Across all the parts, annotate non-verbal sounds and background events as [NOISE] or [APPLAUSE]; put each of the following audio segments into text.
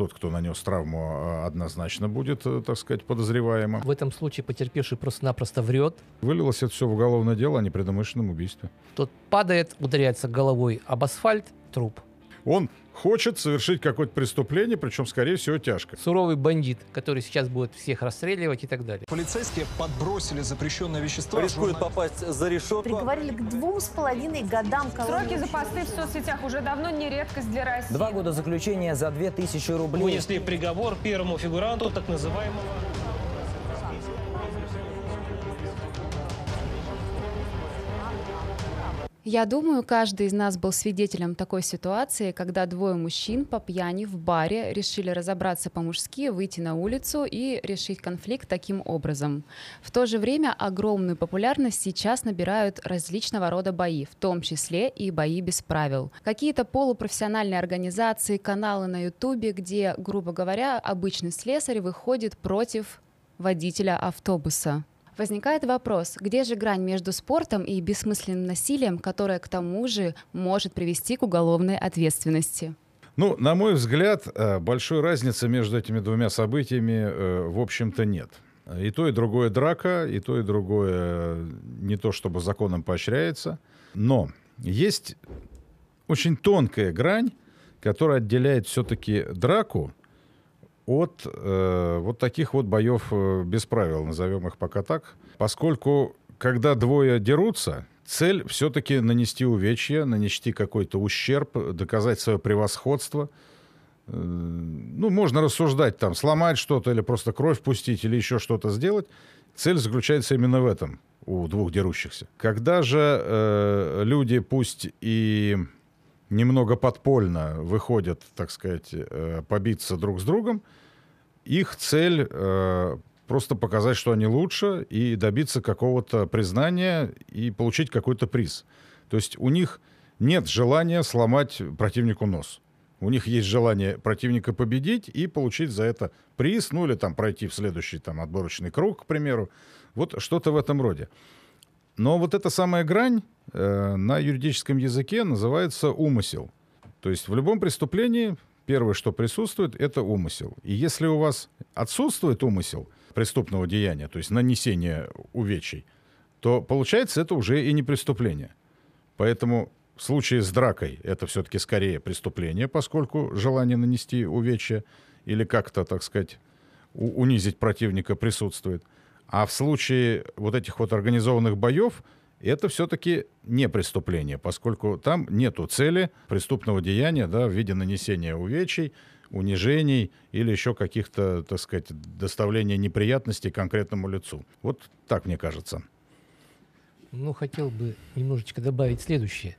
тот, кто нанес травму, а, однозначно будет, э, так сказать, подозреваемым. В этом случае потерпевший просто-напросто врет. Вылилось это все в уголовное дело о непредумышленном убийстве. Тот падает, ударяется головой об асфальт, труп. Он хочет совершить какое-то преступление, причем, скорее всего, тяжко. Суровый бандит, который сейчас будет всех расстреливать и так далее. Полицейские подбросили запрещенное вещество. Рискует попасть за решетку. Приговорили к двум с половиной годам колонии. Сроки за посты в соцсетях уже давно не редкость для России. Два года заключения за 2000 рублей. Вынесли приговор первому фигуранту так называемого Я думаю, каждый из нас был свидетелем такой ситуации, когда двое мужчин по пьяни в баре решили разобраться по-мужски, выйти на улицу и решить конфликт таким образом. В то же время огромную популярность сейчас набирают различного рода бои, в том числе и бои без правил. Какие-то полупрофессиональные организации, каналы на ютубе, где, грубо говоря, обычный слесарь выходит против водителя автобуса. Возникает вопрос, где же грань между спортом и бессмысленным насилием, которое к тому же может привести к уголовной ответственности? Ну, на мой взгляд, э, большой разницы между этими двумя событиями, э, в общем-то, нет. И то, и другое драка, и то, и другое не то, чтобы законом поощряется. Но есть очень тонкая грань, которая отделяет все-таки драку от э, вот таких вот боев э, без правил, назовем их пока так. Поскольку, когда двое дерутся, цель все-таки нанести увечья, нанести какой-то ущерб, доказать свое превосходство. Э, ну, можно рассуждать там, сломать что-то или просто кровь пустить или еще что-то сделать. Цель заключается именно в этом у двух дерущихся. Когда же э, люди, пусть и немного подпольно выходят, так сказать, э, побиться друг с другом, их цель э, просто показать, что они лучше, и добиться какого-то признания и получить какой-то приз. То есть у них нет желания сломать противнику нос. У них есть желание противника победить и получить за это приз, ну или там пройти в следующий там отборочный круг, к примеру. Вот что-то в этом роде. Но вот эта самая грань э, на юридическом языке называется умысел. То есть в любом преступлении первое, что присутствует, это умысел. И если у вас отсутствует умысел преступного деяния, то есть нанесение увечий, то получается это уже и не преступление. Поэтому в случае с дракой это все-таки скорее преступление, поскольку желание нанести увечья или как-то, так сказать, унизить противника присутствует. А в случае вот этих вот организованных боев – это все-таки не преступление, поскольку там нету цели преступного деяния да, в виде нанесения увечий, унижений или еще каких-то, так сказать, доставления неприятностей конкретному лицу. Вот так мне кажется. Ну, хотел бы немножечко добавить следующее.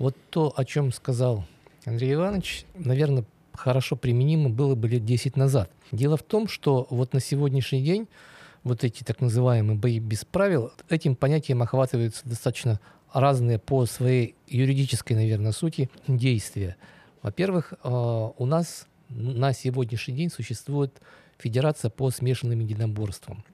Вот то, о чем сказал Андрей Иванович, наверное, хорошо применимо было бы лет 10 назад. Дело в том, что вот на сегодняшний день вот эти так называемые бои без правил, этим понятием охватываются достаточно разные по своей юридической, наверное, сути действия. Во-первых, э, у нас на сегодняшний день существует Федерация по смешанным единоборствам.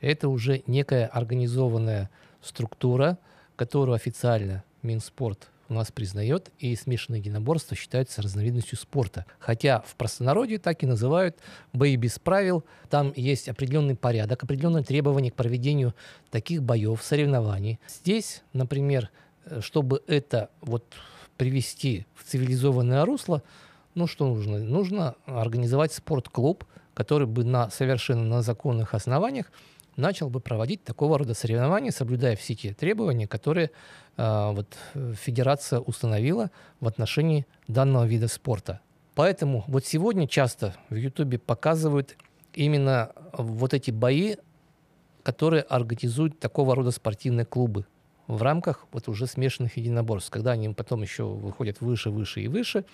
Это уже некая организованная структура, которую официально Минспорт у нас признает, и смешанное единоборство считается разновидностью спорта. Хотя в простонародье так и называют бои без правил. Там есть определенный порядок, определенные требования к проведению таких боев, соревнований. Здесь, например, э, чтобы это вот привести в цивилизованное русло, ну что нужно? Нужно организовать спортклуб, который бы на совершенно на законных основаниях начал бы проводить такого рода соревнования, соблюдая все те требования, которые э, вот, федерация установила в отношении данного вида спорта. Поэтому вот сегодня часто в Ютубе показывают именно вот эти бои, которые организуют такого рода спортивные клубы в рамках вот уже смешанных единоборств, когда они потом еще выходят выше, выше и выше,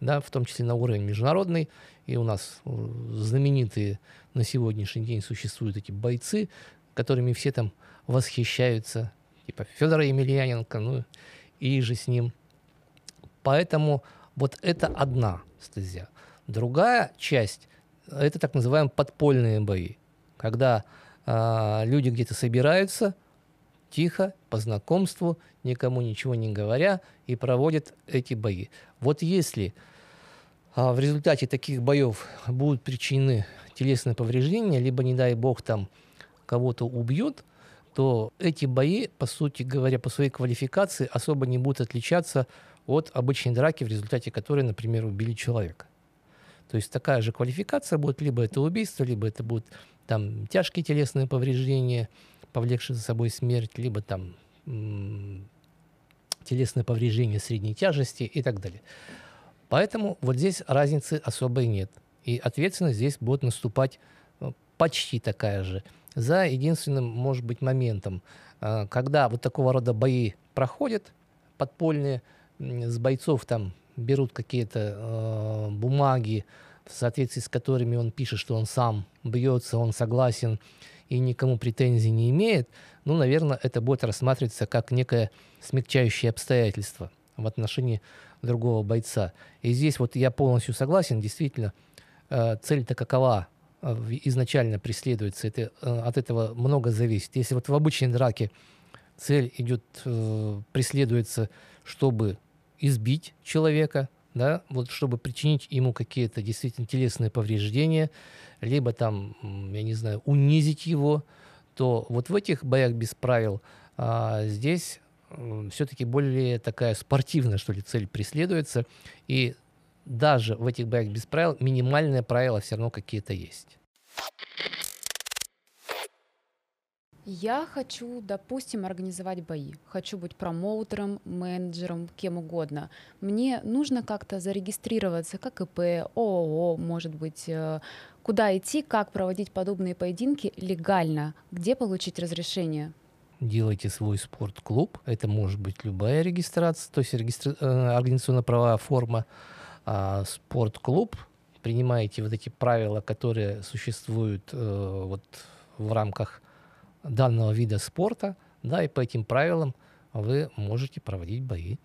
да, в том числе на уровень международный. И у нас э, знаменитые на сегодняшний день существуют эти бойцы, которыми все там восхищаются, типа Федора Емельяненко, ну и же с ним. Поэтому вот это одна стезя. Другая часть – это так называемые подпольные бои, когда э, люди где-то собираются – тихо, по знакомству, никому ничего не говоря, и проводят эти бои. Вот если а, в результате таких боев будут причинены телесные повреждения, либо, не дай бог, там кого-то убьют, то эти бои, по сути говоря, по своей квалификации особо не будут отличаться от обычной драки, в результате которой, например, убили человека. То есть такая же квалификация будет, либо это убийство, либо это будут там тяжкие телесные повреждения, повлекшие за собой смерть, либо там телесные повреждения средней тяжести и так далее. Поэтому вот здесь разницы особой нет. И ответственность здесь будет наступать ну, почти такая же. За единственным, может быть, моментом, а, когда вот такого рода бои проходят подпольные, с бойцов там берут какие-то э, бумаги, в соответствии с которыми он пишет, что он сам бьется, он согласен и никому претензий не имеет, ну, наверное, это будет рассматриваться как некое смягчающее обстоятельство в отношении другого бойца. И здесь вот я полностью согласен, действительно, э, цель-то какова э, изначально преследуется, это, э, от этого много зависит. Если вот в обычной драке цель идет, преследуется, чтобы избить человека, да, вот чтобы причинить ему какие-то действительно телесные повреждения, либо там, я не знаю, унизить его, то вот в этих боях без правил а, здесь все-таки более такая спортивная, что ли, цель преследуется. И даже в этих боях без правил минимальные правила все равно какие-то есть. Я хочу, допустим, организовать бои. Хочу быть промоутером, менеджером, кем угодно. Мне нужно как-то зарегистрироваться, как ИП, ООО, может быть, э, куда идти, как проводить подобные поединки легально, где получить разрешение делайте свой спортклуб. Это может быть любая регистрация, то есть регистра... Э, организационно-правовая форма. А спортклуб, принимаете вот эти правила, которые существуют э, вот в рамках данного вида спорта, да, и по этим правилам вы можете проводить бои.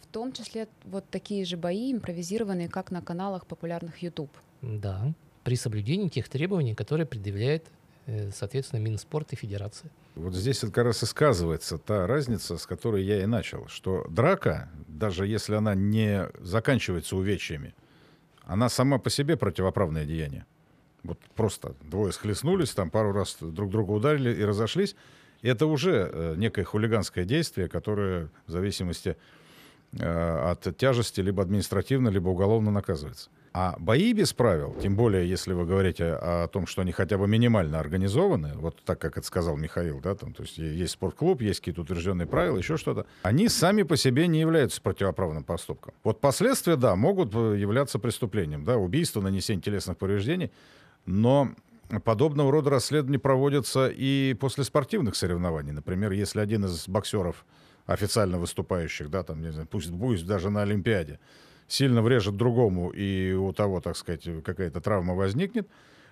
В том числе вот такие же бои, импровизированные, как на каналах популярных YouTube. Да, при соблюдении тех требований, которые предъявляет, э, соответственно, Минспорт и Федерация. Вот здесь как раз и сказывается та разница, с которой я и начал, что драка, даже если она не заканчивается увечьями, она сама по себе противоправное деяние. Вот просто двое схлестнулись, там пару раз друг друга ударили и разошлись. Это уже э, некое хулиганское действие, которое в зависимости э, от тяжести либо административно, либо уголовно наказывается. А бои без правил, тем более, если вы говорите о, том, что они хотя бы минимально организованы, вот так, как это сказал Михаил, да, там, то есть есть спортклуб, есть какие-то утвержденные правила, еще что-то, они сами по себе не являются противоправным поступком. Вот последствия, да, могут э, являться преступлением, да, убийство, нанесение телесных повреждений, но подобного рода расследования проводятся и после спортивных соревнований. Например, если один из боксеров официально выступающих, да, там, не знаю, пусть, пусть даже на Олимпиаде, сильно врежет другому, и у того, так сказать, какая-то травма возникнет,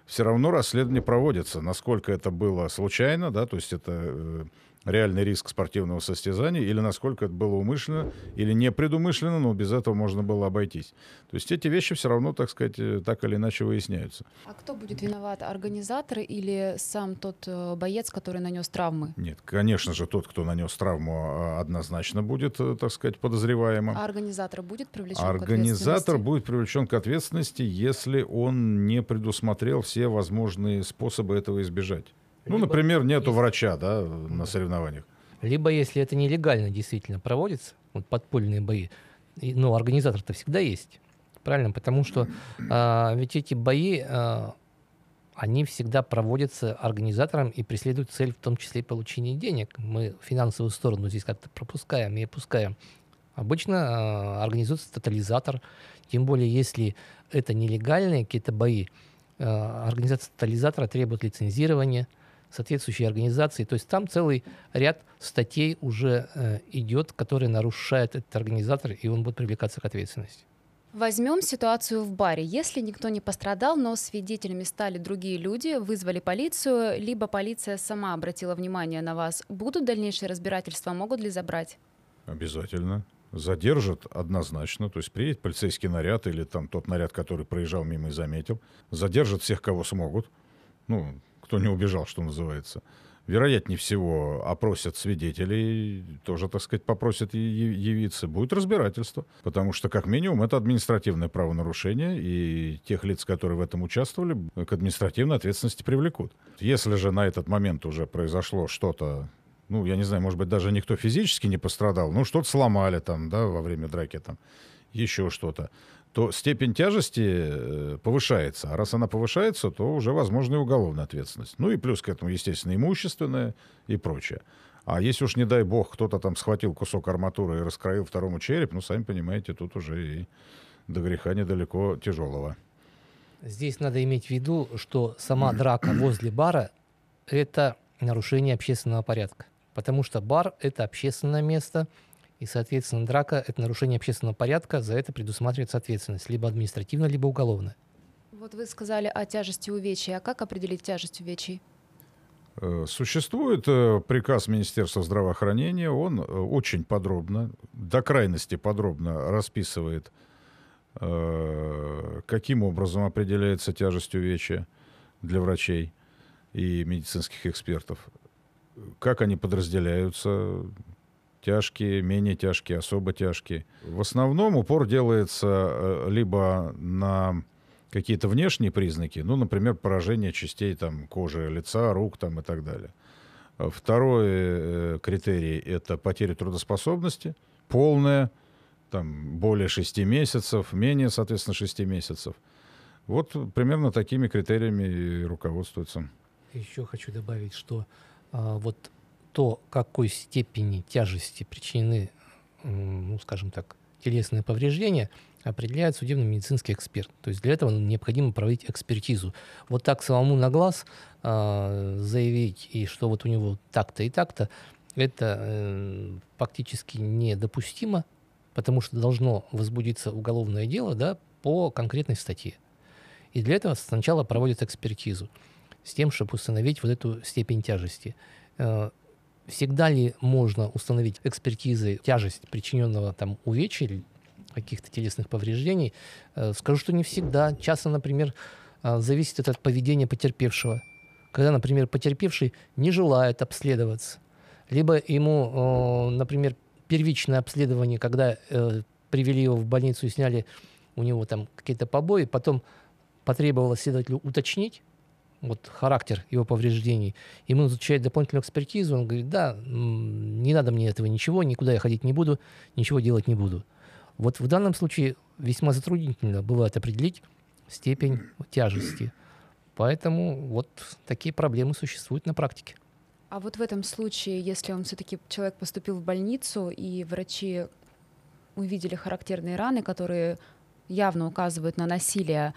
все равно расследование проводится. Насколько это было случайно, да, то есть это э, реальный риск спортивного состязания, или насколько это было умышленно, или не предумышленно, но без этого можно было обойтись. То есть эти вещи все равно, так сказать, э, так или иначе выясняются. А кто будет виноват, организатор или сам тот э, боец, который нанес травмы? Нет, конечно же, тот, кто нанес травму, а, однозначно будет, э, так сказать, подозреваемым. А организатор будет привлечен Организатор будет привлечен к ответственности, если он не предусмотрел все возможные способы этого избежать. Ну, Либо, например, нету если... врача, да, на соревнованиях. Либо, если это нелегально действительно проводится, вот подпольные бои, и, ну, организатор-то всегда есть, правильно? Потому что а, ведь эти бои, а, они всегда проводятся организатором и преследуют цель, в том числе и получение денег. Мы финансовую сторону здесь как-то пропускаем и опускаем. Обычно а, организуется тотализатор, тем более если это нелегальные какие-то бои, а, организация тотализатора требует лицензирования, соответствующей организации. То есть там целый ряд статей уже э, идет, которые нарушает этот организатор, и он будет привлекаться к ответственности. Возьмем ситуацию в баре. Если никто не пострадал, но свидетелями стали другие люди, вызвали полицию, либо полиция сама обратила внимание на вас, будут дальнейшие разбирательства, могут ли забрать? Обязательно. Задержат однозначно, то есть приедет полицейский наряд или там тот наряд, который проезжал мимо и заметил, задержат всех, кого смогут. Ну, кто не убежал, что называется. вероятнее всего, опросят свидетелей, тоже, так сказать, попросят явиться, будет разбирательство. Потому что, как минимум, это административное правонарушение, и тех лиц, которые в этом участвовали, к административной ответственности привлекут. Если же на этот момент уже произошло что-то ну, я не знаю, может быть, даже никто физически не пострадал, ну, что-то сломали там, да, во время драки там, еще что-то, то степень тяжести э, повышается. А раз она повышается, то уже возможна и уголовная ответственность. Ну и плюс к этому, естественно, имущественное и прочее. А если уж, не дай бог, кто-то там схватил кусок арматуры и раскроил второму череп, ну, сами понимаете, тут уже и до греха недалеко тяжелого. Здесь надо иметь в виду, что сама драка возле бара – это нарушение общественного порядка. Потому что бар – это общественное место – и, соответственно, драка — это нарушение общественного порядка, за это предусматривается ответственность, либо административная, либо уголовная. Вот вы сказали о тяжести увечий. А как определить тяжесть увечий? Э, существует э, приказ Министерства здравоохранения, он э, очень подробно, до крайности подробно расписывает, каким образом определяется тяжесть увечья для врачей и медицинских экспертов, как они подразделяются, тяжкие, менее тяжкие, особо тяжкие. В основном упор делается э, либо на какие-то внешние признаки, ну, например, поражение частей там, кожи лица, рук там, и так далее. Второй э, критерий – это потеря трудоспособности, полная, там, более 6 месяцев, менее, соответственно, 6 месяцев. Вот примерно такими критериями и руководствуются. Еще хочу добавить, что а, вот то, какой степени тяжести причинены, ну, скажем так, телесные повреждения, определяет судебно-медицинский эксперт. То есть для этого необходимо проводить экспертизу. Вот так самому на глаз э, заявить, и что вот у него так-то и так-то, это э, фактически недопустимо, потому что должно возбудиться уголовное дело да, по конкретной статье. И для этого сначала проводят экспертизу с тем, чтобы установить вот эту степень тяжести. Э, Всегда ли можно установить экспертизой тяжесть причиненного там увечья каких-то телесных повреждений? Э, скажу, что не всегда. Часто, например, э, зависит это от поведения потерпевшего. Когда, например, потерпевший не желает обследоваться, либо ему, например, первичное обследование, когда э, привели его в больницу и сняли у него там какие-то побои, потом потребовалось следователю уточнить, вот характер его повреждений. Ему изучает дополнительную экспертизу, он говорит, да, не надо мне этого ничего, никуда я ходить не буду, ничего делать не буду. Вот в данном случае весьма затруднительно бывает определить степень тяжести. Поэтому вот такие проблемы существуют на практике. А вот в этом случае, если он все-таки человек поступил в больницу и врачи увидели характерные раны, которые явно указывают на насилие,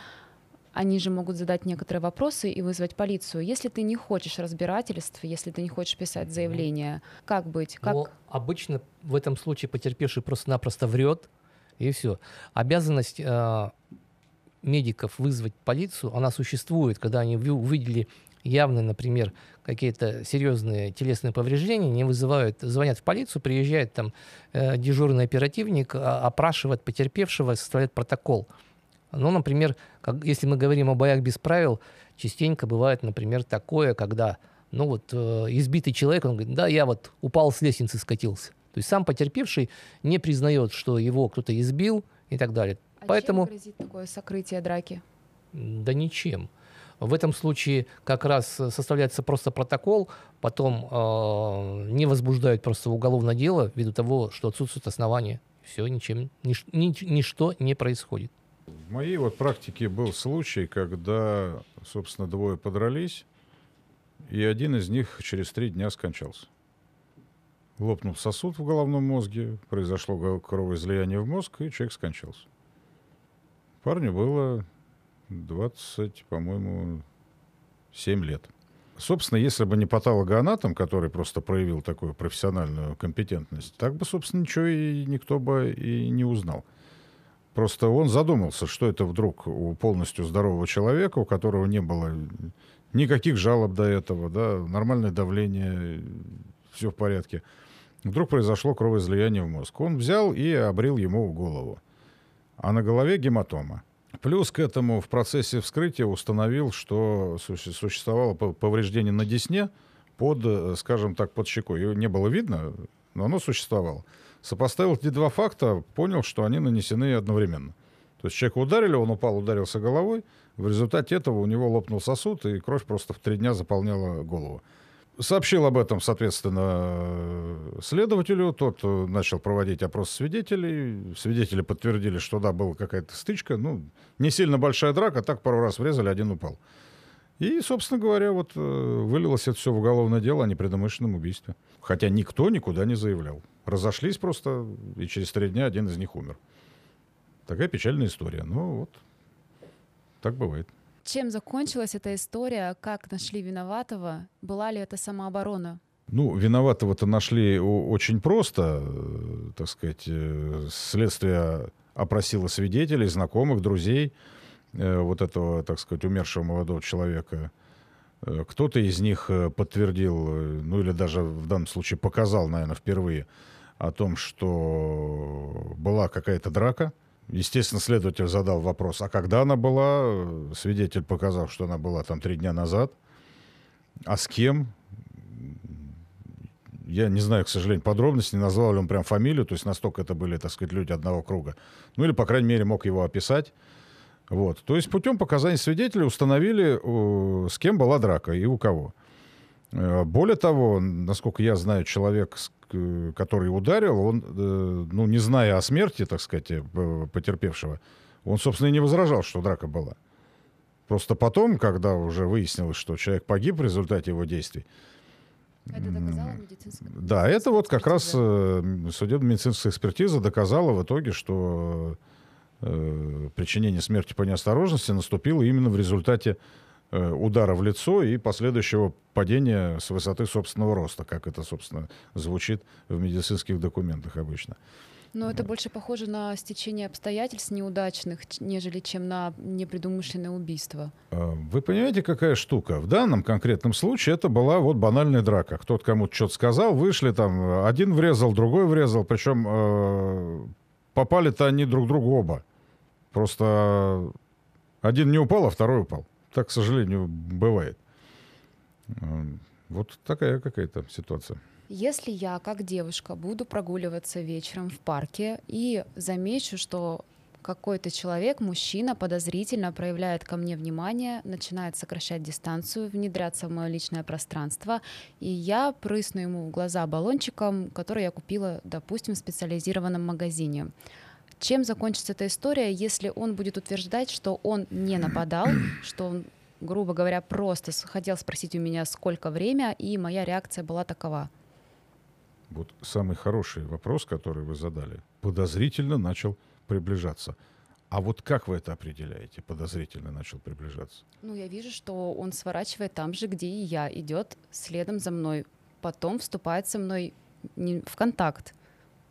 они же могут задать некоторые вопросы и вызвать полицию. Если ты не хочешь разбирательств, если ты не хочешь писать заявление, как быть? Как... Но обычно в этом случае потерпевший просто-напросто врет, и все. Обязанность э, медиков вызвать полицию, она существует, когда они увидели явные, например, какие-то серьезные телесные повреждения, не вызывают, звонят в полицию, приезжает там э, дежурный оперативник, а, опрашивает потерпевшего, составляет протокол. Ну, например, как, если мы говорим о боях без правил, частенько бывает, например, такое, когда ну вот э, избитый человек, он говорит, да, я вот упал с лестницы, скатился. То есть сам потерпевший не признает, что его кто-то избил и так далее. А Поэтому... чем грозит такое сокрытие драки? Да ничем. В этом случае как раз составляется просто протокол, потом э, не возбуждают просто уголовное дело ввиду того, что отсутствует основания. Все, ничем, нич, нич, ничто не происходит. В моей вот практике был случай, когда, собственно, двое подрались, и один из них через три дня скончался. Лопнул сосуд в головном мозге, произошло кровоизлияние в мозг, и человек скончался. Парню было 20, по-моему, 7 лет. Собственно, если бы не патологоанатом, который просто проявил такую профессиональную компетентность, так бы, собственно, ничего и никто бы и не узнал. Просто он задумался, что это вдруг у полностью здорового человека, у которого не было никаких жалоб до этого, да, нормальное давление, все в порядке. Вдруг произошло кровоизлияние в мозг. Он взял и обрил ему голову. А на голове гематома. Плюс к этому в процессе вскрытия установил, что существовало повреждение на десне, под, э, скажем так, под щекой. Ее не было видно, но оно существовало. Сопоставил эти два факта, понял, что они нанесены одновременно. То есть человека ударили, он упал, ударился головой. В результате этого у него лопнул сосуд, и кровь просто в три дня заполняла голову. Сообщил об этом, соответственно, следователю. Тот э, начал проводить опрос свидетелей. Свидетели подтвердили, что да, была какая-то стычка. Ну, не сильно большая драка, так пару раз врезали, один упал. И, собственно говоря, вот э, вылилось это все в уголовное дело о непредумышленном убийстве. Хотя никто никуда не заявлял. Разошлись просто, и через три дня один из них умер. Такая печальная история. Ну вот, так бывает. Чем закончилась эта история? Как нашли виноватого? Была ли это самооборона? Ну, виноватого-то нашли очень просто, э, так сказать. э, Следствие опросило свидетелей, знакомых, друзей э, вот этого, так сказать, умершего молодого человека. Кто-то из них подтвердил, ну или даже в данном случае показал, наверное, впервые о том, что была какая-то драка. Естественно, следователь задал вопрос, а когда она была? Свидетель показал, что она была там три дня назад. А с кем? Я не знаю, к сожалению, подробностей, не назвал ли он прям фамилию, то есть настолько это были, так сказать, люди одного круга. Ну или, по крайней мере, мог его описать. Вот. То есть путем показаний свидетелей установили, э, с кем была драка и у кого. Э, Более того, насколько я знаю, человек, который ударил, он, э, ну, не зная о смерти, так сказать, э, потерпевшего, он, собственно, и не возражал, что драка была. Просто потом, когда уже выяснилось, что человек погиб в результате его действий, Это доказала медицинская да, это вот как раз судебно-медицинская экспертиза доказала в итоге, что причинение смерти по неосторожности наступило именно в результате удара в лицо и последующего падения с высоты собственного роста, как это, собственно, звучит в медицинских документах обычно. Но это больше похоже на стечение обстоятельств неудачных, нежели чем на непредумышленное убийство. А, Вы понимаете, какая штука? В данном конкретном случае это была вот банальная драка. Кто-то кому-то что-то сказал, вышли там, э, один врезал, другой врезал, причем э, попали-то они друг другу оба. Просто один не упал, а второй упал. Так, к сожалению, бывает. Э, Вот такая какая-то ситуация. Если я, как девушка, буду прогуливаться вечером в парке и замечу, что какой-то человек, мужчина, подозрительно проявляет ко мне внимание, начинает сокращать дистанцию, внедряться в мое личное пространство, и я прысну ему в глаза баллончиком, который я купила, допустим, в специализированном магазине. Чем закончится эта история, если он будет утверждать, что он не нападал, что он, грубо говоря, просто хотел спросить у меня, сколько время, и моя реакция была такова. Вот самый хороший вопрос, который вы задали. Подозрительно начал приближаться. А вот как вы это определяете? Подозрительно начал приближаться. Ну, я вижу, что он сворачивает там же, где и я, идет следом за мной, потом вступает со мной в контакт,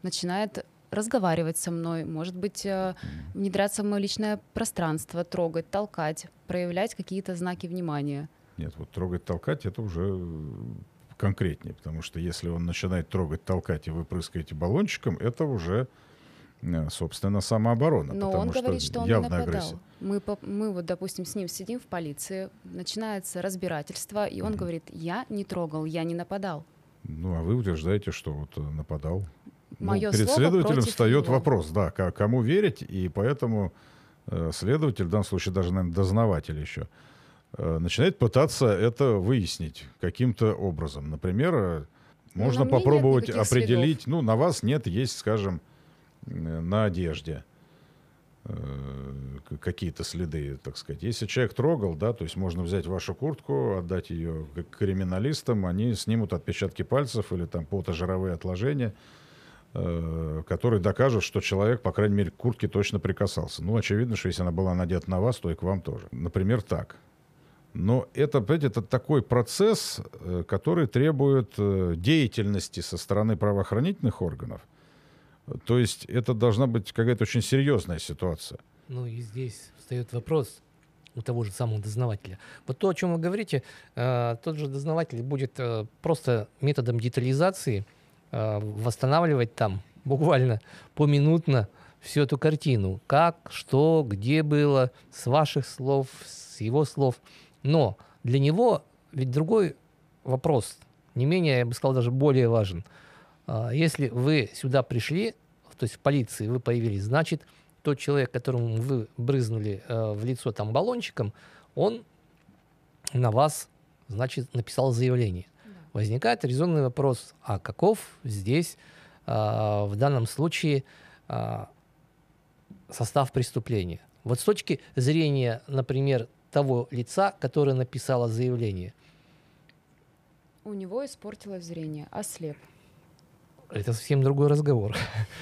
начинает разговаривать со мной, может быть, э, внедряться в мое личное пространство, трогать, толкать, проявлять какие-то знаки внимания. Нет, вот трогать, толкать это уже э, конкретнее, потому что если он начинает трогать, толкать, и вы прыскаете баллончиком, это уже, э, собственно, самооборона. Но потому он говорит, что он явная нападал. агрессия. Мы, мы вот, допустим, с ним сидим в полиции, начинается разбирательство, и он говорит, я не трогал, я не нападал. Ну, а вы утверждаете, что вот э, нападал. Ну, перед слово следователем встает его. вопрос, да, ко- кому верить, и поэтому э, следователь, в данном случае даже, наверное, дознаватель еще, э, начинает пытаться это выяснить каким-то образом. Например, э, Ну, можно на попробовать определить, ну, на вас нет, есть, скажем, на одежде какие-то следы, так сказать. Если человек трогал, да, то есть можно взять вашу куртку, отдать ее криминалистам, они снимут отпечатки пальцев или там потожировые отложения, э, которые докажут, что человек, по крайней мере, к куртке точно прикасался. Ну, очевидно, что если она была надета на вас, то и к вам тоже. Например, так. Но это, понимаете, это такой процесс, э, который требует э, деятельности со стороны правоохранительных органов. То есть это должна быть какая-то очень серьезная ситуация. Ну и здесь встает вопрос у того же самого дознавателя. Вот то, о чем вы говорите, тот же дознаватель будет просто методом детализации восстанавливать там [LAUGHS] буквально поминутно всю эту картину. Как, что, где было, с ваших слов, с его слов. Но для него ведь другой вопрос не менее, я бы сказал, даже более важен. А, Если вы сюда пришли, то есть в полиции вы появились, значит, тот человек, которому вы брызнули э, в лицо там баллончиком, он на вас, значит, написал заявление. Возникает резонный вопрос, а каков здесь а, в данном случае а, состав преступления? Вот с точки зрения, например, того лица, которое написало заявление, У него испортилось зрение, ослеп. это совсем другой разговор.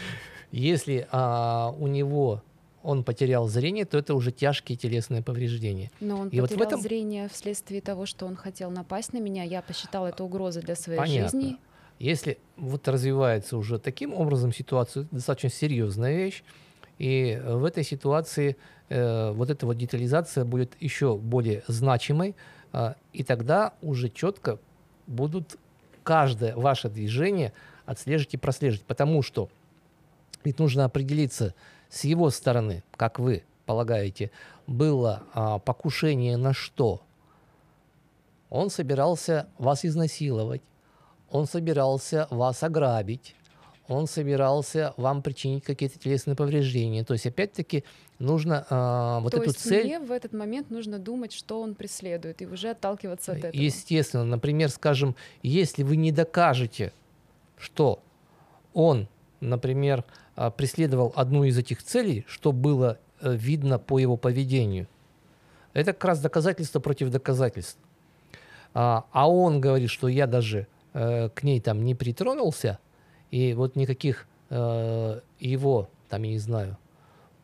[LAUGHS] Если а, у него он потерял зрение, то это уже тяжкие телесные повреждения. Но он И вот в потерял этом- зрение вследствие того, что он хотел напасть на меня. Я посчитала это угрозой для своей Понятно. жизни. Если вот развивается уже таким образом ситуация, достаточно серьезная вещь, и в этой ситуации э, вот эта вот детализация будет еще более значимой, а, и тогда уже четко будут каждое ваше движение отслеживать и прослеживать, потому что ведь нужно определиться с его стороны, как вы полагаете, было а, покушение на что? Он собирался вас изнасиловать, он собирался вас ограбить, он собирался вам причинить какие-то телесные повреждения. То есть, опять-таки, нужно а, вот То эту есть цель... мне в этот момент нужно думать, что он преследует, и уже отталкиваться от этого. Естественно, например, скажем, если вы не докажете, что он, например, преследовал одну из этих целей, что было э, видно по его поведению, это как раз доказательство против доказательств. А, а он говорит, что я даже э, к ней там не притронулся, и вот никаких э, его, там, я не знаю,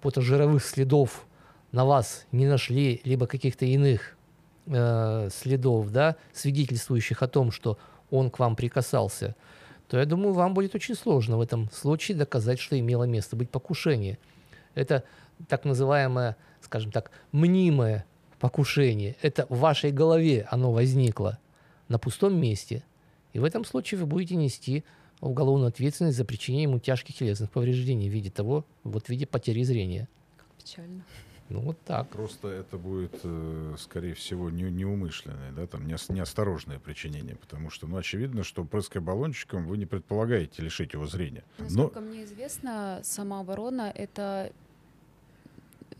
потожировых следов на вас не нашли, либо каких-то иных следов, да, свидетельствующих о том, что он к вам прикасался, то я думаю, вам будет очень сложно в этом случае доказать, что имело место быть покушение. Это так называемое, скажем так, мнимое покушение. Это в вашей голове оно возникло на пустом месте. И в этом случае вы будете нести уголовную ответственность за причинение ему тяжких телесных повреждений в виде того, вот в виде потери зрения. Печально. Ну вот так. Просто это будет, э, скорее всего, не, неумышленное, да, там неос- неосторожное причинение, потому что, ну, очевидно, что прыская баллончиком вы не предполагаете лишить его зрения. Но Насколько мне известно, самооборона — это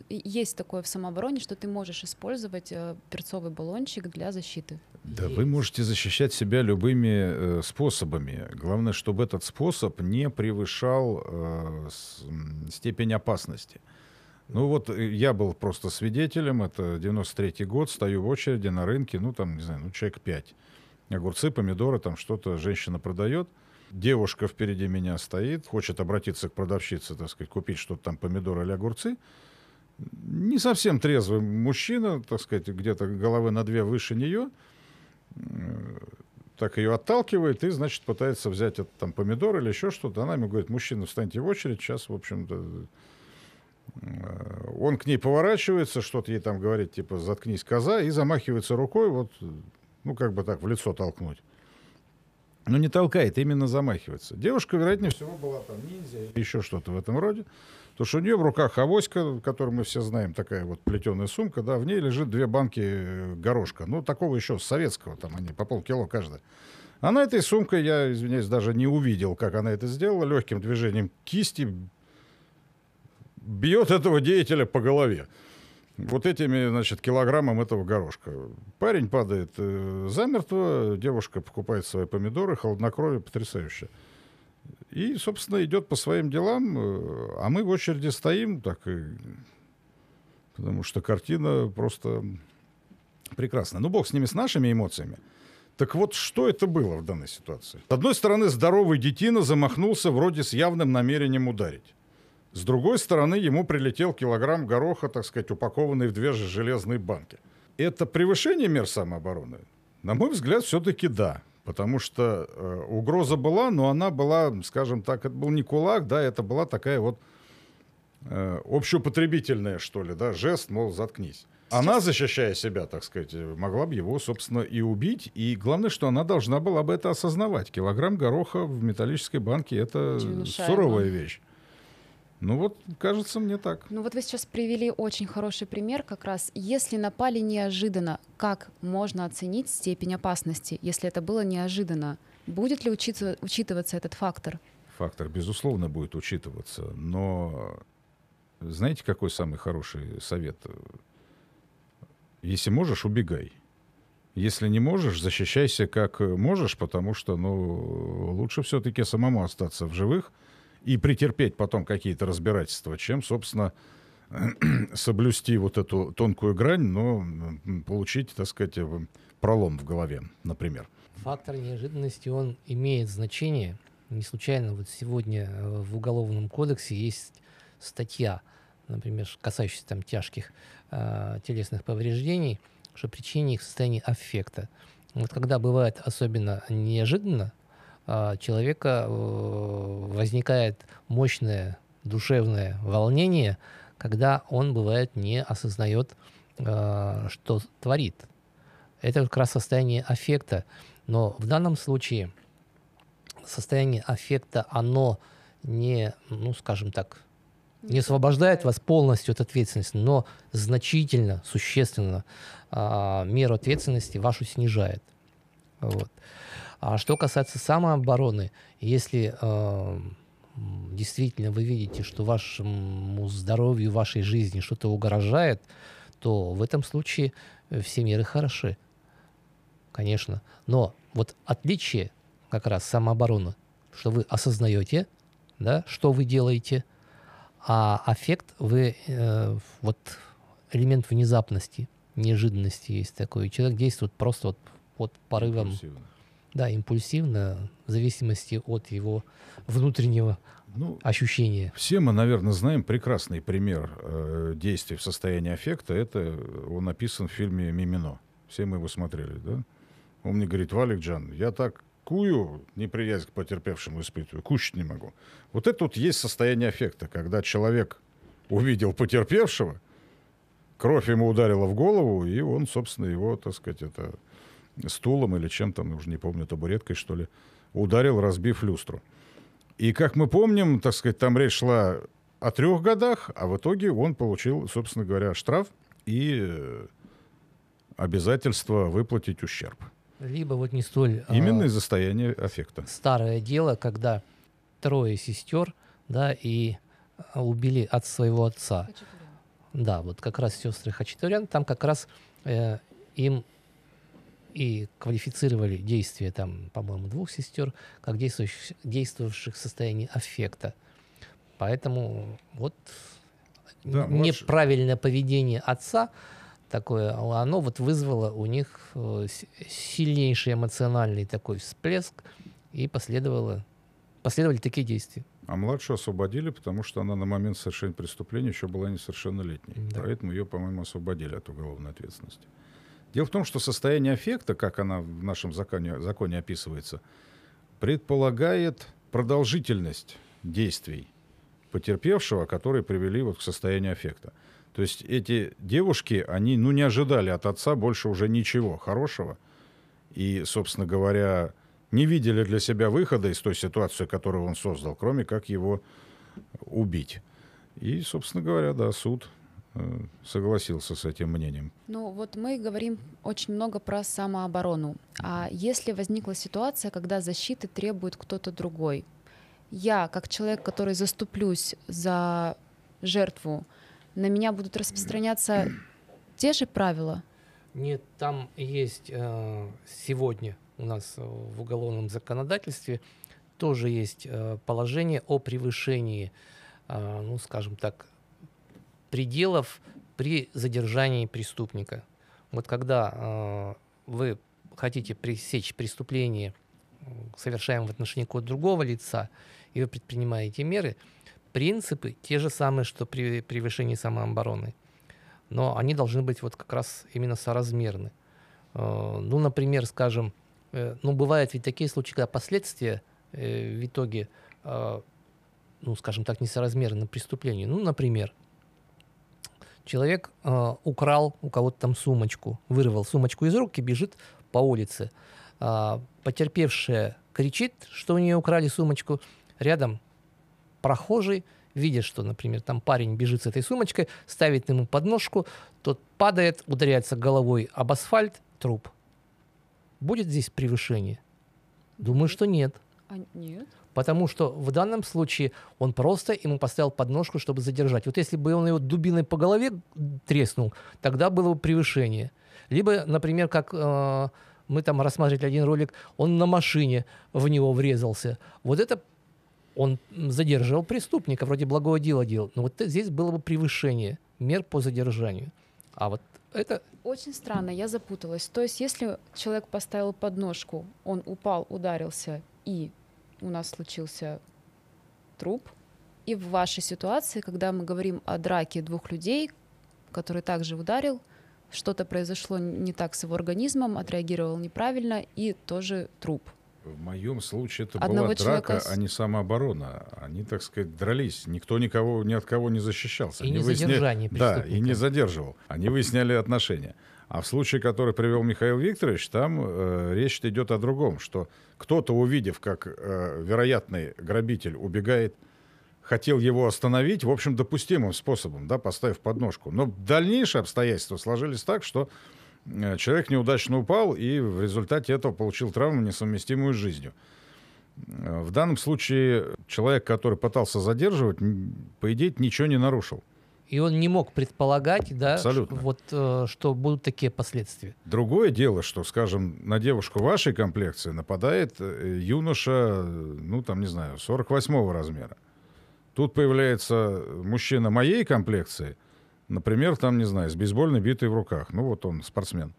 есть такое в самообороне, что ты можешь использовать э, перцовый баллончик для защиты. Да вы можете защищать себя любыми э, способами. Главное, чтобы этот способ не превышал э, с- степень опасности. Ну вот э, я был просто свидетелем, это 93-й год, стою в очереди на рынке, ну там, не знаю, ну человек 5. Огурцы, помидоры, там что-то женщина продает. Девушка впереди меня стоит, хочет обратиться к продавщице, так сказать, купить что-то там, помидоры или огурцы. Не совсем трезвый мужчина, так сказать, где-то головы на две выше нее так ее отталкивает и, значит, пытается взять этот там помидор или еще что-то. Она ему говорит, мужчина, встаньте в очередь, сейчас, в общем-то, э, он к ней поворачивается, что-то ей там говорит, типа, заткнись, коза, и замахивается рукой, вот, ну, как бы так, в лицо толкнуть. Но не толкает, именно замахивается. Девушка, вероятнее всего, была там ниндзя еще что-то в этом роде. Потому что у нее в руках авоська, которую мы все знаем, такая вот плетеная сумка, да, в ней лежит две банки э, горошка. Ну, такого еще советского, там они по полкило каждая. Она этой сумкой, я, извиняюсь, даже не увидел, как она это сделала, легким движением кисти бьет этого деятеля по голове. Вот этими, значит, килограммом этого горошка. Парень падает э, замертво, девушка покупает свои помидоры, холоднокровие потрясающе. И, собственно, идет по своим делам, э, а мы в очереди стоим, так и... потому что картина просто прекрасная. Ну, бог с ними, с нашими эмоциями. Так вот, что это было в данной ситуации? С одной стороны, здоровый детина замахнулся вроде с явным намерением ударить. С другой стороны, ему прилетел килограмм гороха, так сказать, упакованный в две же железные банки. Это превышение мер самообороны? На мой взгляд, все-таки да. Потому что э, угроза была, но она была, скажем так, это был не кулак, да, это была такая вот э, общеупотребительная, что ли, да, жест, мол, заткнись. Она, защищая себя, так сказать, э, могла бы его, собственно, и убить. И главное, что она должна была бы это осознавать. Килограмм гороха в металлической банке – это суровая вещь. Ну вот, кажется мне так. Ну вот вы сейчас привели очень хороший пример как раз. Если напали неожиданно, как можно оценить степень опасности, если это было неожиданно? Будет ли учиться, учитываться этот фактор? Фактор, безусловно, будет учитываться. Но знаете, какой самый хороший совет? Если можешь, убегай. Если не можешь, защищайся как можешь, потому что ну, лучше все-таки самому остаться в живых и претерпеть потом какие-то разбирательства, чем, собственно, [CLEARS THROAT] соблюсти вот эту тонкую грань, но получить, так сказать, пролом в голове, например. Фактор неожиданности, он имеет значение. Не случайно вот сегодня э, в Уголовном кодексе есть статья, например, касающаяся там тяжких э, телесных повреждений, что причине их в состоянии аффекта. Вот когда бывает особенно неожиданно, э, человека э, возникает мощное душевное волнение, когда он, бывает, не осознает, э, что творит. Это как раз состояние аффекта. Но в данном случае состояние аффекта, оно не, ну, скажем так, не освобождает вас полностью от ответственности, но значительно, существенно а, меру ответственности вашу снижает. Вот. А что касается самообороны, если э, действительно вы видите, что вашему здоровью, вашей жизни что-то угрожает, то в этом случае все меры хороши конечно. Но вот отличие как раз самообороны, что вы осознаете, да, что вы делаете, а аффект вы, э, вот элемент внезапности, неожиданности есть такой. Человек действует просто вот под порывом. Импульсивно. Да, импульсивно, в зависимости от его внутреннего ну, ощущения. Все мы, наверное, знаем прекрасный пример э, действий в состоянии аффекта. Это он написан в фильме «Мимино». Все мы его смотрели, да? Он мне говорит, Валик Джан, я так кую неприязнь к потерпевшему испытываю, кушать не могу. Вот это вот есть состояние аффекта, когда человек увидел потерпевшего, кровь ему ударила в голову, и он, собственно, его, так сказать, это стулом или чем там, уже не помню, табуреткой, что ли, ударил, разбив люстру. И, как мы помним, так сказать, там речь шла о трех годах, а в итоге он получил, собственно говоря, штраф и э, обязательство выплатить ущерб. Либо вот не столь... Именно а, из-за состояния аффекта. Старое дело, когда трое сестер, да, и а, убили от своего отца. Хачатурян. Да, вот как раз сестры Хачатурян, там как раз э, им и квалифицировали действия там, по-моему, двух сестер, как действующих, действовавших в состоянии аффекта. Поэтому вот да, неправильное поведение отца такое, оно вот вызвало у них э, сильнейший эмоциональный такой всплеск, и последовало, последовали такие действия. А младшую освободили, потому что она на момент совершения преступления еще была несовершеннолетней. Да. Поэтому ее, по-моему, освободили от уголовной ответственности. Дело в том, что состояние аффекта, как она в нашем законе, законе описывается, предполагает продолжительность действий потерпевшего, которые привели вот к состоянию аффекта. То есть эти девушки, они ну, не ожидали от отца больше уже ничего хорошего. И, собственно говоря, не видели для себя выхода из той ситуации, которую он создал, кроме как его убить. И, собственно говоря, да, суд согласился с этим мнением. Ну вот мы говорим очень много про самооборону. А если возникла ситуация, когда защиты требует кто-то другой, я, как человек, который заступлюсь за жертву, на меня будут распространяться [CLEARS THROAT] те же правила? Нет, там есть э, сегодня у нас в уголовном законодательстве тоже есть э, положение о превышении, э, ну, скажем так, пределов при задержании преступника. Вот когда э, вы хотите пресечь преступление, совершаемое в отношении какого-то другого лица, и вы предпринимаете меры, принципы те же самые, что при превышении самообороны, но они должны быть вот как раз именно соразмерны. Э, ну, например, скажем, э, ну, бывают ведь такие случаи, когда последствия э, в итоге, ну, скажем так, несоразмерны преступлению. Ну, например, человек украл у кого-то там сумочку, вырвал сумочку из рук и бежит по улице. Потерпевшая кричит, что у нее украли сумочку. Рядом прохожий видя, что, например, там парень бежит с этой сумочкой, ставит ему подножку, тот падает, ударяется головой об асфальт, труп. Будет здесь превышение? Думаю, что нет. А, нет. Потому что в данном случае он просто ему поставил подножку, чтобы задержать. Вот если бы он его дубиной по голове треснул, тогда было бы превышение. Либо, например, как э, мы там рассматривали один ролик, он на машине в него врезался. Вот это он задерживал преступника, вроде благого дела делал. Но вот здесь было бы превышение мер по задержанию. А вот это... Очень странно, я запуталась. То есть, если человек поставил подножку, он упал, ударился, и у нас случился труп, и в вашей ситуации, когда мы говорим о драке двух людей, который также ударил, что-то произошло не так с его организмом, отреагировал неправильно, и тоже труп – в моем случае это Одного была драка, человека... а не самооборона. Они, так сказать, дрались. Никто никого ни от кого не защищался. И Они не выясня... задержание Да, и не задерживал. Они выясняли отношения. А в случае, который привел Михаил Викторович, там э, речь идет о другом, что кто-то, увидев, как э, вероятный грабитель убегает, хотел его остановить, в общем, допустимым способом, да, поставив подножку. Но дальнейшие обстоятельства сложились так, что Э, человек неудачно упал и в результате этого получил травму, несовместимую с жизнью. Э, в данном случае человек, который пытался задерживать, по идее, ничего не нарушил. И он не мог предполагать, да, Абсолютно. вот, э, что будут такие последствия. Другое дело, что, скажем, на девушку вашей комплекции нападает юноша, ну, там, не знаю, 48 размера. Тут появляется мужчина моей комплекции – Например, там, не знаю, с бейсбольной битой в руках. Ну, вот он, спортсмен.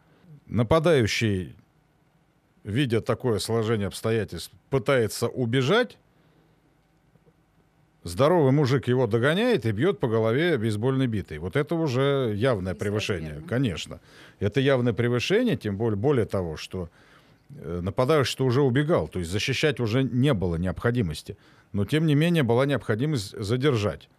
Нападающий, видя такое сложение обстоятельств, пытается убежать. Здоровый мужик его догоняет и бьет по голове бейсбольной битой. Вот это уже явное превышение, конечно. Это явное превышение, тем более, более того, что э, нападающий уже убегал, то есть защищать уже не было необходимости. Но, тем не менее, была необходимость задержать.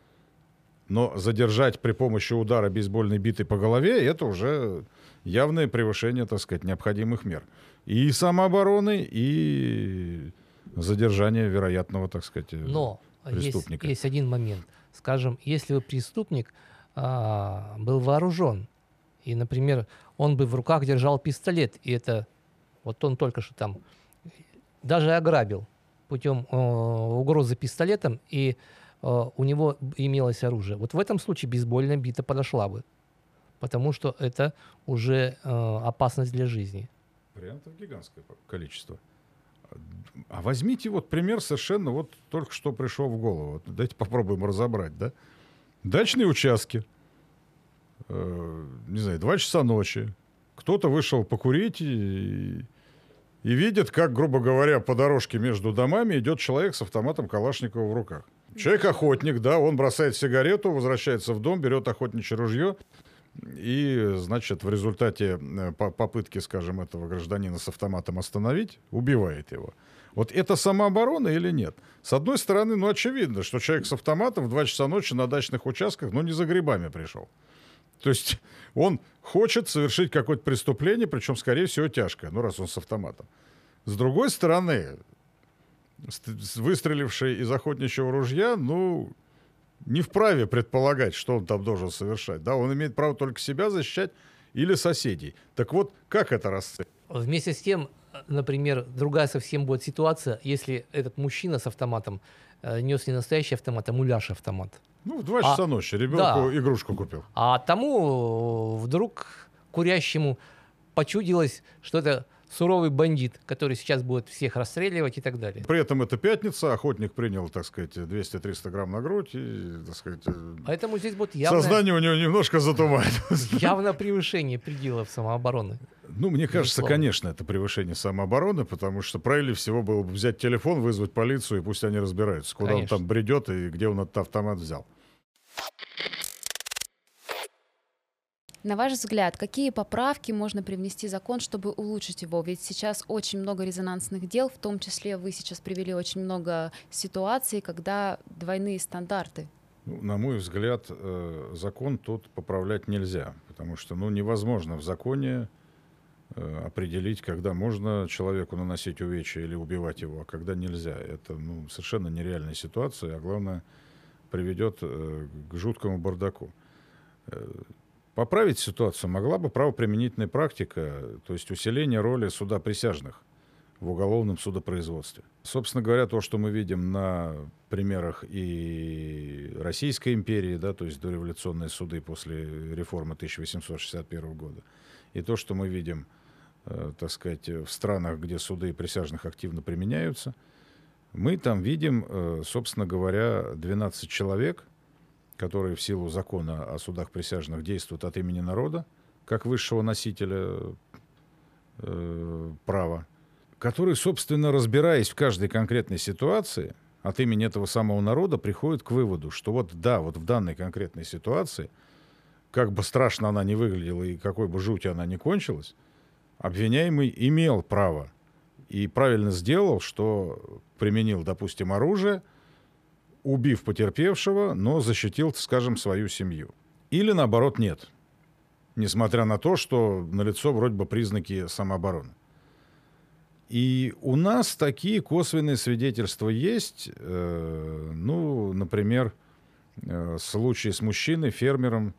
Но задержать при помощи удара бейсбольной битой по голове это уже явное превышение, так сказать, необходимых мер. И самообороны, и задержание вероятного, так сказать, Но преступника. Есть, есть один момент. Скажем, если бы преступник а, был вооружен, и, например, он бы в руках держал пистолет, и это вот он только что там даже ограбил путем э, угрозы пистолетом, и Э, у него имелось оружие. Вот в этом случае бейсбольная бита подошла бы, потому что это уже э, опасность для жизни. Вариантов гигантское количество. А возьмите вот пример совершенно вот только что пришел в голову. Давайте попробуем разобрать, да? Дачные участки. Э, не знаю, два часа ночи. Кто-то вышел покурить и, и видит, как, грубо говоря, по дорожке между домами идет человек с автоматом Калашникова в руках. Человек охотник, да, он бросает сигарету, возвращается в дом, берет охотничье ружье, и, значит, в результате э, попытки, скажем, этого гражданина с автоматом остановить, убивает его. Вот это самооборона или нет? С одной стороны, ну, очевидно, что человек с автоматом в 2 часа ночи на дачных участках, ну, не за грибами пришел. То есть он хочет совершить какое-то преступление, причем, скорее всего, тяжкое, ну, раз он с автоматом. С другой стороны, выстреливший из охотничьего ружья, ну, не вправе предполагать, что он там должен совершать. Да, он имеет право только себя защищать или соседей. Так вот, как это расценивать? Вместе с тем, например, другая совсем будет ситуация, если этот мужчина с автоматом э, нес не настоящий автомат, а муляж автомат. Ну, в два часа а, ночи ребенку да. игрушку купил. А тому вдруг курящему почудилось, что это суровый бандит, который сейчас будет всех расстреливать и так далее. При этом это пятница, охотник принял, так сказать, 200-300 грамм на грудь, и, так сказать, Поэтому здесь будет явное... Сознание у него немножко затуманилось. Явно превышение пределов самообороны. Ну, мне кажется, Безусловно. конечно, это превышение самообороны, потому что правильнее всего было бы взять телефон, вызвать полицию, и пусть они разбираются, куда конечно. он там бредет и где он этот автомат взял. На ваш взгляд, какие поправки можно привнести в закон, чтобы улучшить его? Ведь сейчас очень много резонансных дел, в том числе вы сейчас привели очень много ситуаций, когда двойные стандарты. Ну, на мой взгляд, э, закон тут поправлять нельзя, потому что ну, невозможно в законе э, определить, когда можно человеку наносить увечья или убивать его, а когда нельзя. Это ну, совершенно нереальная ситуация, а главное, приведет э, к жуткому бардаку. Поправить ситуацию могла бы правоприменительная практика, то есть усиление роли суда присяжных в уголовном судопроизводстве. Собственно говоря, то, что мы видим на примерах и Российской империи, да, то есть дореволюционные суды после реформы 1861 года, и то, что мы видим, э, так сказать, в странах, где суды присяжных активно применяются, мы там видим, э, собственно говоря, 12 человек, которые в силу закона о судах присяжных действуют от имени народа, как высшего носителя э, права, которые, собственно, разбираясь в каждой конкретной ситуации, от имени этого самого народа приходят к выводу, что вот да, вот в данной конкретной ситуации, как бы страшно она не выглядела и какой бы жуть она не кончилась, обвиняемый имел право и правильно сделал, что применил, допустим, оружие, убив потерпевшего, но защитил, скажем, свою семью. Или наоборот нет, несмотря на то, что налицо вроде бы признаки самообороны. И у нас такие косвенные свидетельства есть. Э, ну, например, э, случай с мужчиной, фермером,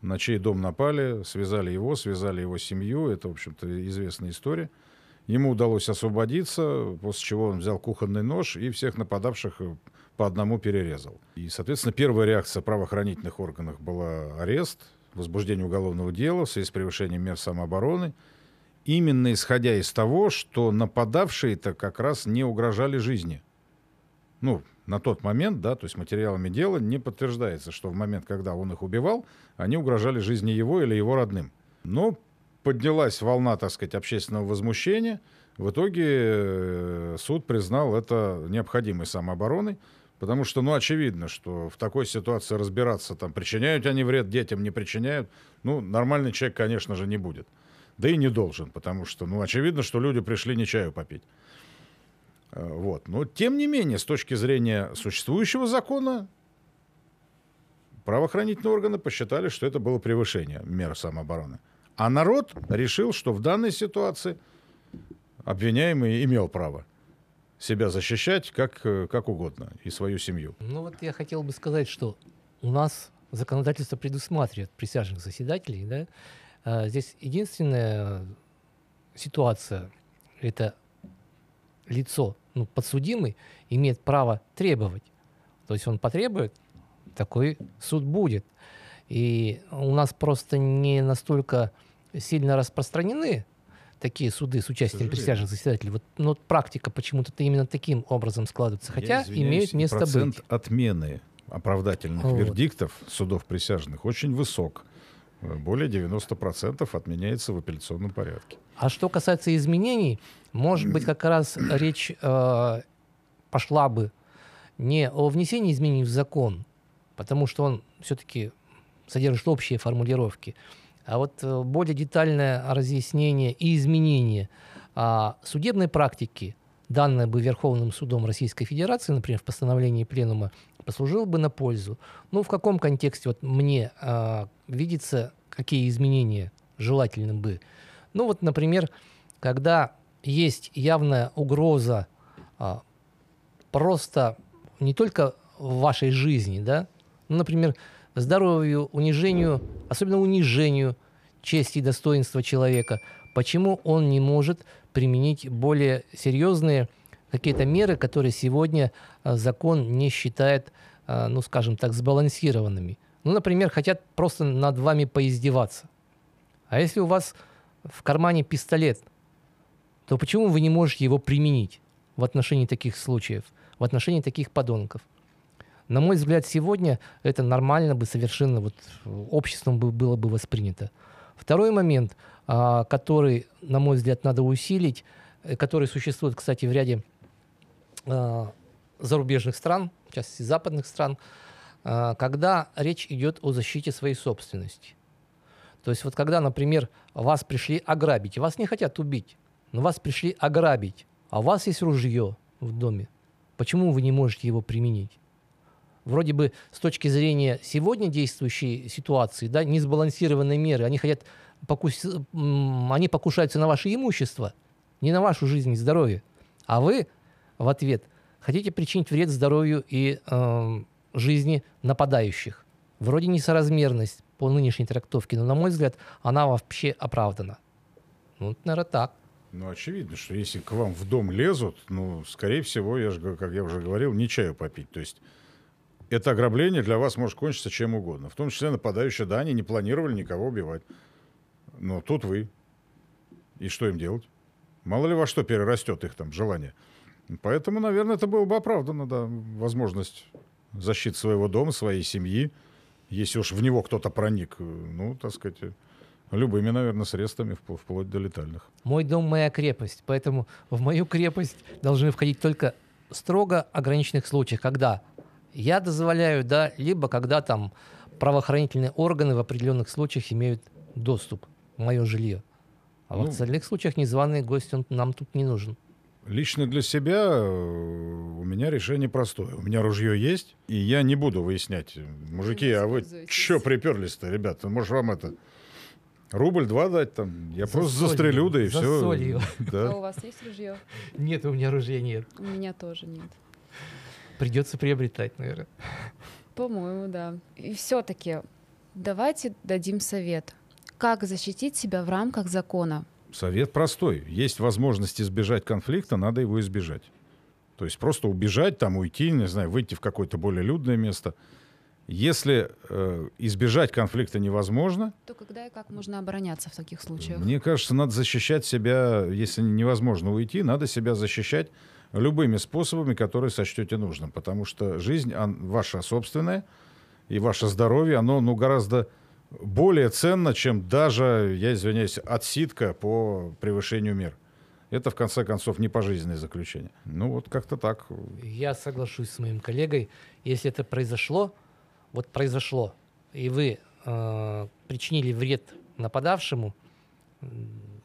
на чей дом напали, связали его, связали его семью. Это, в общем-то, известная история. Ему удалось освободиться, после чего он взял кухонный нож и всех нападавших э, по одному перерезал. И, соответственно, первая реакция правоохранительных органов была арест, возбуждение уголовного дела в связи с превышением мер самообороны, именно исходя из того, что нападавшие-то как раз не угрожали жизни. Ну, на тот момент, да, то есть материалами дела не подтверждается, что в момент, когда он их убивал, они угрожали жизни его или его родным. Но поднялась волна, так сказать, общественного возмущения. В итоге э, суд признал это необходимой самообороной, потому что, ну, очевидно, что в такой ситуации разбираться, там, причиняют они вред детям, не причиняют, ну, нормальный человек, конечно же, не будет. Да и не должен, потому что, ну, очевидно, что люди пришли не чаю попить. Э, вот. Но, тем не менее, с точки зрения существующего закона, правоохранительные органы посчитали, что это было превышение мер самообороны. А народ решил, что в данной ситуации обвиняемый имел право себя защищать как, как угодно и свою семью. Ну вот я хотел бы сказать, что у нас законодательство предусматривает присяжных заседателей. Да? А здесь единственная ситуация – это лицо, ну, подсудимый, имеет право требовать. То есть он потребует, такой суд будет. И у нас просто не настолько сильно распространены такие суды с участием присяжных заседателей. Вот, но вот практика почему-то именно таким образом складывается, хотя имеют место процент быть. отмены оправдательных вот. вердиктов судов присяжных очень высок. Более 90% отменяется в апелляционном порядке. А что касается изменений, может быть, как раз [CLEARS THROAT] речь э, пошла бы не о внесении изменений в закон, потому что он все-таки содержит общие формулировки, а вот э, более детальное разъяснение и изменение а, судебной практики, данное бы Верховным судом Российской Федерации, например, в постановлении Пленума, послужило бы на пользу. Ну, в каком контексте вот мне а, видится, какие изменения желательны бы? Ну, вот, например, когда есть явная угроза а, просто не только в вашей жизни, да, ну, например, здоровью, унижению, особенно унижению чести и достоинства человека, почему он не может применить более серьезные какие-то меры, которые сегодня а, закон не считает, а, ну, скажем так, сбалансированными. Ну, например, хотят просто над вами поиздеваться. А если у вас в кармане пистолет, то почему вы не можете его применить в отношении таких случаев, в отношении таких подонков? На мой взгляд, сегодня это нормально бы совершенно вот обществом бы, было бы воспринято. Второй момент, а, который, на мой взгляд, надо усилить, э, который существует, кстати, в ряде а, зарубежных стран, в частности западных стран, а, когда речь идет о защите своей собственности. То есть вот когда, например, вас пришли ограбить, вас не хотят убить, но вас пришли ограбить, а у вас есть ружье в доме, почему вы не можете его применить? Вроде бы с точки зрения сегодня действующей ситуации, да, несбалансированные меры, они хотят покус... они покушаются на ваше имущество, не на вашу жизнь и здоровье. А вы в ответ хотите причинить вред здоровью и э, жизни нападающих. Вроде несоразмерность по нынешней трактовке, но, на мой взгляд, она вообще оправдана. Ну, наверное, так. Ну, очевидно, что если к вам в дом лезут, ну, скорее всего, я же, как я уже говорил, не чаю попить. То есть это ограбление для вас может кончиться чем угодно. В том числе нападающие, да, они не планировали никого убивать. Но тут вы. И что им делать? Мало ли во что перерастет их там желание. Поэтому, наверное, это было бы оправдано, да, возможность защиты своего дома, своей семьи. Если уж в него кто-то проник, ну, так сказать, любыми, наверное, средствами, вп- вплоть до летальных. Мой дом – моя крепость, поэтому в мою крепость должны входить только строго ограниченных случаях, когда я дозволяю, да, либо когда там правоохранительные органы в определенных случаях имеют доступ в мое жилье. А в Ну, остальных случаях незваный гость он нам тут не нужен. Лично для себя э, у меня решение простое. У меня ружье есть, и я не буду выяснять. Мужики, а вы что приперлись-то, ребята? Может, вам это рубль-два дать там? Я За просто солью, застрелю, да и за все. солью. А Да. у вас есть ружье? Нет, у меня ружья нет. У меня тоже нет. Придется приобретать, наверное. По-моему, да. И все-таки давайте дадим совет. Как защитить себя в рамках закона? Совет простой. Есть возможность избежать конфликта, надо его избежать. То есть просто убежать, там уйти, не знаю, выйти в какое-то более людное место. Если э, избежать конфликта невозможно, То когда и как можно обороняться в таких случаях? Мне кажется, надо защищать себя, если невозможно уйти, надо себя защищать любыми способами, которые сочтете нужным. Потому что жизнь он- ваша собственная, и ваше здоровье, оно ну, гораздо более ценно, чем даже, я извиняюсь, отсидка по превышению мер. Это, в конце концов, не пожизненное заключение. Ну, вот как-то так. Я соглашусь с моим коллегой. Если это произошло, вот произошло, и вы э, причинили вред нападавшему,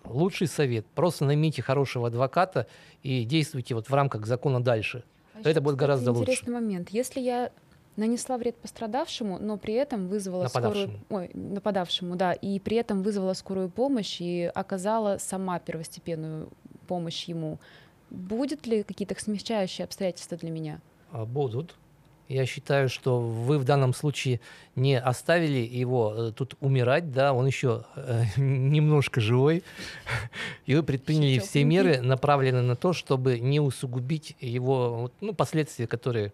лучший совет – просто наймите хорошего адвоката и действуйте вот в рамках закона дальше. А Это будет кстати, гораздо лучше. Интересный момент. Если я нанесла вред пострадавшему, но при этом вызвала скорую... Нападавшему. Ой, нападавшему, да, и при этом вызвала скорую помощь и оказала сама первостепенную помощь ему, будет ли какие-то смягчающие обстоятельства для меня? А, Будут. Я считаю, что вы в данном случае не оставили его э, тут умирать, да, он еще э, [LAUGHS] немножко живой, [LAUGHS] и вы предприняли все меры, направленные на то, чтобы не усугубить его ну, последствия, которые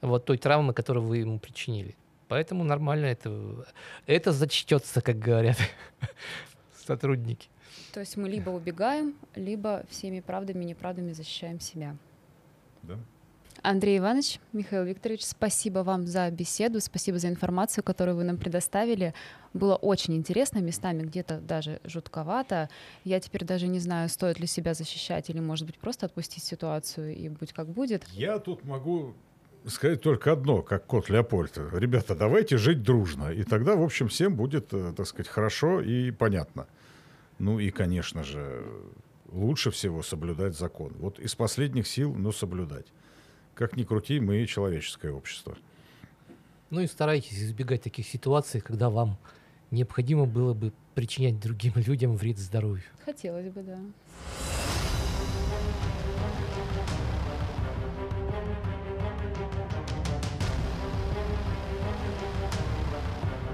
вот той травмы, которую вы ему причинили. Поэтому нормально это, это зачтется, как говорят [LAUGHS] сотрудники. То есть мы либо убегаем, либо всеми правдами и неправдами защищаем себя. Да? Андрей Иванович, Михаил Викторович, спасибо вам за беседу, спасибо за информацию, которую вы нам предоставили. Было очень интересно, местами где-то даже жутковато. Я теперь даже не знаю, стоит ли себя защищать или, может быть, просто отпустить ситуацию и будь как будет. Я тут могу сказать только одно, как кот Леопольд. Ребята, давайте жить дружно. И тогда, в общем, всем будет, э, так сказать, хорошо и понятно. Ну и, конечно же, лучше всего соблюдать закон. Вот из последних сил, но соблюдать. Как ни крути, мы человеческое общество. Ну и старайтесь избегать таких ситуаций, когда вам необходимо было бы причинять другим людям вред здоровью. Хотелось бы, да.